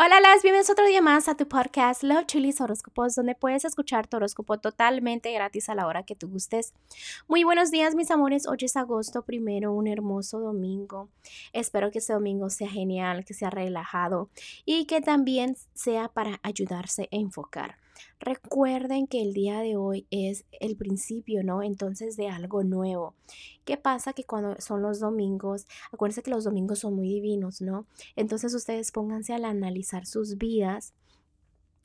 Hola, las bienvenidos otro día más a tu podcast Love Chilis Horóscopos, donde puedes escuchar tu horóscopo totalmente gratis a la hora que tú gustes. Muy buenos días, mis amores. Hoy es agosto primero, un hermoso domingo. Espero que este domingo sea genial, que sea relajado y que también sea para ayudarse a enfocar. Recuerden que el día de hoy es el principio, ¿no? Entonces de algo nuevo. ¿Qué pasa? Que cuando son los domingos, acuérdense que los domingos son muy divinos, ¿no? Entonces ustedes pónganse al analizar sus vidas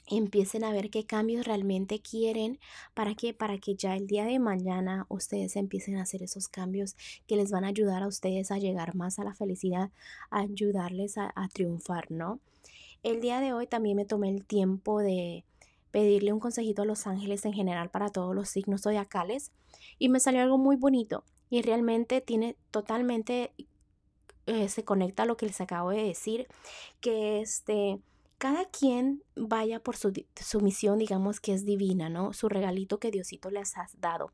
empiecen a ver qué cambios realmente quieren para que para que ya el día de mañana ustedes empiecen a hacer esos cambios que les van a ayudar a ustedes a llegar más a la felicidad, a ayudarles a, a triunfar, ¿no? El día de hoy también me tomé el tiempo de pedirle un consejito a los ángeles en general para todos los signos zodiacales y me salió algo muy bonito y realmente tiene totalmente eh, se conecta a lo que les acabo de decir que este cada quien vaya por su, misión, digamos que es divina, ¿no? Su regalito que Diosito les ha dado.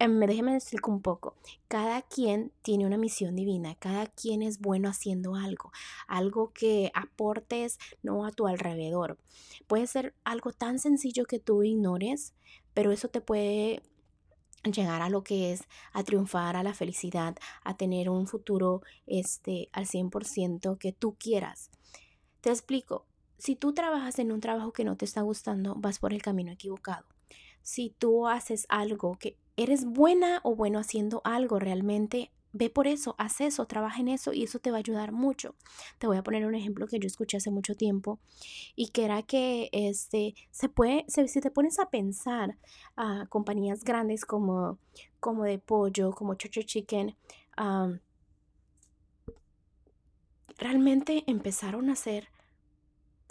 Eh, déjeme decir un poco. Cada quien tiene una misión divina, cada quien es bueno haciendo algo, algo que aportes, no a tu alrededor. Puede ser algo tan sencillo que tú ignores, pero eso te puede llegar a lo que es a triunfar, a la felicidad, a tener un futuro este al 100% que tú quieras. Te explico, si tú trabajas en un trabajo que no te está gustando, vas por el camino equivocado. Si tú haces algo que eres buena o bueno haciendo algo realmente, ve por eso, haz eso, trabaja en eso y eso te va a ayudar mucho. Te voy a poner un ejemplo que yo escuché hace mucho tiempo y que era que este, se puede, si te pones a pensar a compañías grandes como, como de pollo, como Church Chicken, realmente empezaron a hacer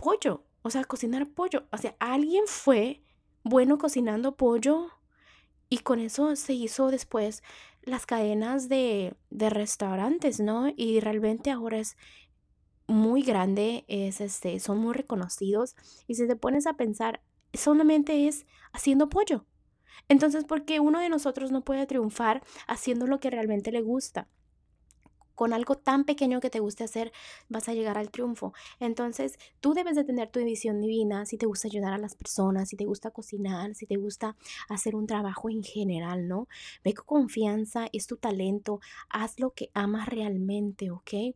pollo, o sea, cocinar pollo. O sea, alguien fue bueno cocinando pollo y con eso se hizo después las cadenas de, de restaurantes, ¿no? Y realmente ahora es muy grande, es este, son muy reconocidos y si te pones a pensar, solamente es haciendo pollo. Entonces, ¿por qué uno de nosotros no puede triunfar haciendo lo que realmente le gusta? Con algo tan pequeño que te guste hacer, vas a llegar al triunfo. Entonces, tú debes de tener tu visión divina, si te gusta ayudar a las personas, si te gusta cocinar, si te gusta hacer un trabajo en general, ¿no? Ve con confianza, es tu talento, haz lo que amas realmente, ¿ok?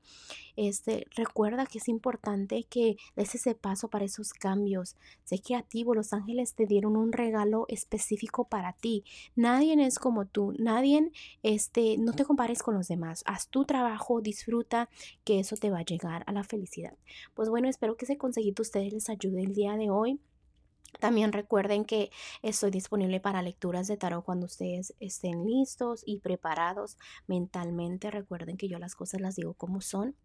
Este, recuerda que es importante que des ese paso para esos cambios. Sé creativo, los ángeles te dieron un regalo específico para ti. Nadie es como tú, nadie, este, no te compares con los demás. Haz tu trabajo, disfruta, que eso te va a llegar a la felicidad. Pues bueno, espero que ese consejito ustedes les ayude el día de hoy. También recuerden que estoy disponible para lecturas de tarot cuando ustedes estén listos y preparados mentalmente. Recuerden que yo las cosas las digo como son.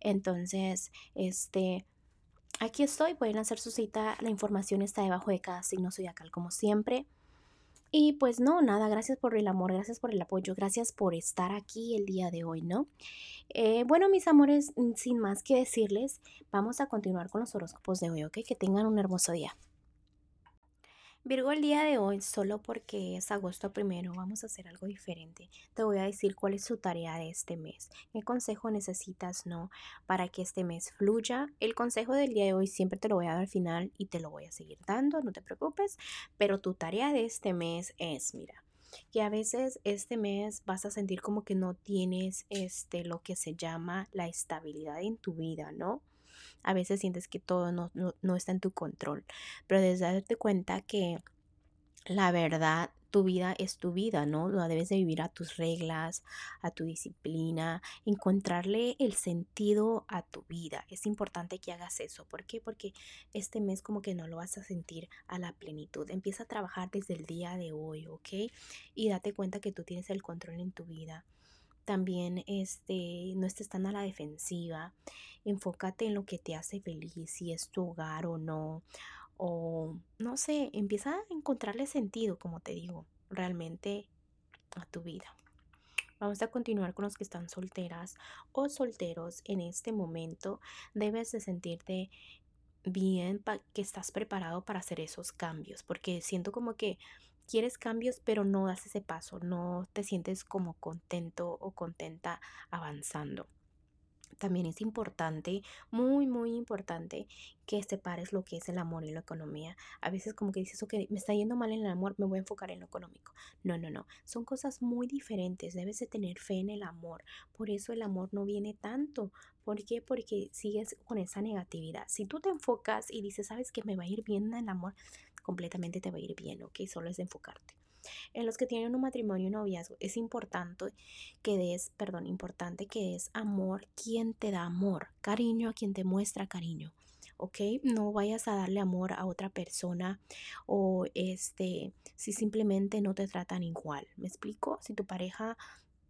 Entonces, este, aquí estoy. Pueden hacer su cita. La información está debajo de cada signo zodiacal como siempre. Y pues no, nada, gracias por el amor, gracias por el apoyo, gracias por estar aquí el día de hoy, ¿no? Eh, bueno, mis amores, mm, sin más que decirles, vamos a continuar con los horóscopos de hoy, ¿ok? Que tengan un hermoso día. Virgo, el día de hoy, solo porque es agosto primero, vamos a hacer algo diferente. Te voy a decir cuál es su tarea de este mes. ¿Qué consejo necesitas, no? Para que este mes fluya. El consejo del día de hoy siempre te lo voy a dar al final y te lo voy a seguir dando, no te preocupes. Pero tu tarea de este mes es, mira, que a veces este mes vas a sentir como que no tienes este lo que se llama la estabilidad en tu vida, ¿no? A veces sientes que todo no, está en tu control, pero desde darte cuenta que la verdad tu vida es tu vida, ¿no? Debes de vivir a tus reglas, a tu disciplina, encontrarle el sentido a tu vida. Es importante que hagas eso. ¿Por qué? Porque este mes como que no lo vas a sentir a la plenitud. Empieza a trabajar desde el día de hoy, ¿ok? Y date cuenta que tú tienes el control en tu vida también este, no estés tan a la defensiva. Enfócate en lo que te hace feliz, si es tu hogar o no. O no sé, empieza a encontrarle sentido, como te digo, realmente a tu vida. Vamos a continuar con los que están solteras o solteros en este momento. Debes de sentirte bien, que estás preparado para hacer esos cambios, porque siento como que quieres cambios, pero no das ese paso, no te sientes como contento o contenta avanzando. También es importante, muy, muy importante que separes lo que es el amor y la economía. A veces como que dices, ok, me está yendo mal en el amor, me voy a enfocar en lo económico. No, no, no. Son cosas muy diferentes. Debes de tener fe en el amor. Por eso el amor no viene tanto. ¿Por qué? Porque sigues con esa negatividad. Si tú te enfocas y dices, sabes que me va a ir bien en el amor, completamente te va a ir bien, ¿ok? Solo es enfocarte. En los que tienen un matrimonio y noviazgo es importante que des, perdón, importante que es amor quien te da amor, cariño a quien te muestra cariño. ¿ok? No vayas a darle amor a otra persona o este, si simplemente no te tratan igual. ¿Me explico? Si tu pareja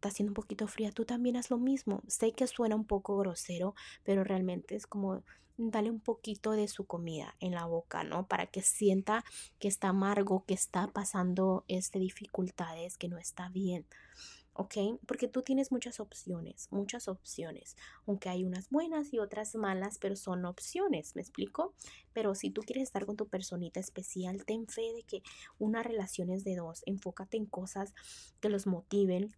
está siendo un poquito fría, tú también haz lo mismo. Sé que suena un poco grosero, pero realmente es como dale un poquito de su comida en la boca, ¿no? Para que sienta que está amargo, que está pasando este dificultades, que no está bien. ¿ok? Porque tú tienes muchas opciones, muchas opciones, aunque hay unas buenas y otras malas, pero son opciones, ¿me explico? Pero si tú quieres estar con tu personita especial, ten fe de que una relación es de dos, enfócate en cosas que los motiven,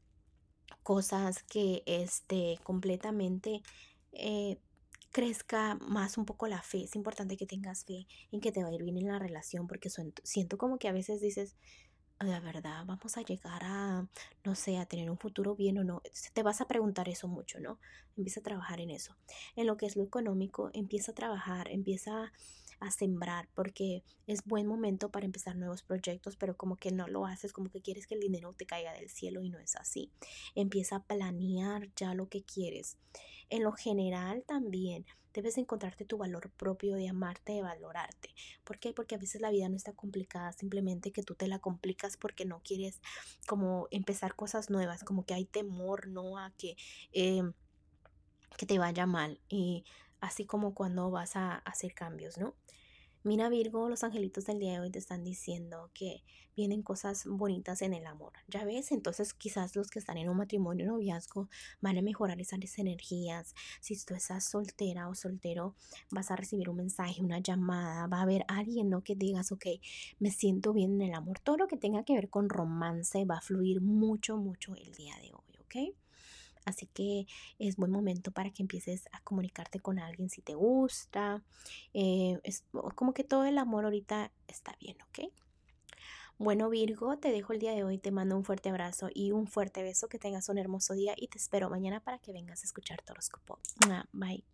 cosas que este, completamente eh, crezca más un poco la fe. Es importante que tengas fe en que te va a ir bien en la relación porque siento como que a veces dices, la verdad, vamos a llegar a, no sé, a tener un futuro bien o no. Te vas a preguntar eso mucho, ¿no? Empieza a trabajar en eso. En lo que es lo económico, empieza a trabajar, empieza a sembrar porque es buen momento para empezar nuevos proyectos, pero como que no lo haces, como que quieres que el dinero te caiga del cielo y no es así. Empieza a planear ya lo que quieres. En lo general también debes encontrarte tu valor propio de amarte, de valorarte. ¿Por qué? Porque a veces la vida no está complicada, simplemente que tú te la complicas porque no quieres como empezar cosas nuevas, como que hay temor, ¿no? A que, eh, que te vaya mal. Y así como cuando vas a hacer cambios, ¿no? Mira Virgo, los angelitos del día de hoy te están diciendo que vienen cosas bonitas en el amor. Ya ves, entonces quizás los que están en un matrimonio o noviazgo van a mejorar esas energías. Si tú estás soltera o soltero, vas a recibir un mensaje, una llamada, va a haber alguien ¿no? que digas, ok, me siento bien en el amor. Todo lo que tenga que ver con romance va a fluir mucho, mucho el día de hoy, ¿ok? Así que es buen momento para que empieces a comunicarte con alguien si te gusta. Eh, es como que todo el amor ahorita está bien, ¿ok? Bueno Virgo, te dejo el día de hoy, te mando un fuerte abrazo y un fuerte beso, que tengas un hermoso día y te espero mañana para que vengas a escuchar tu horóscopo. Bye.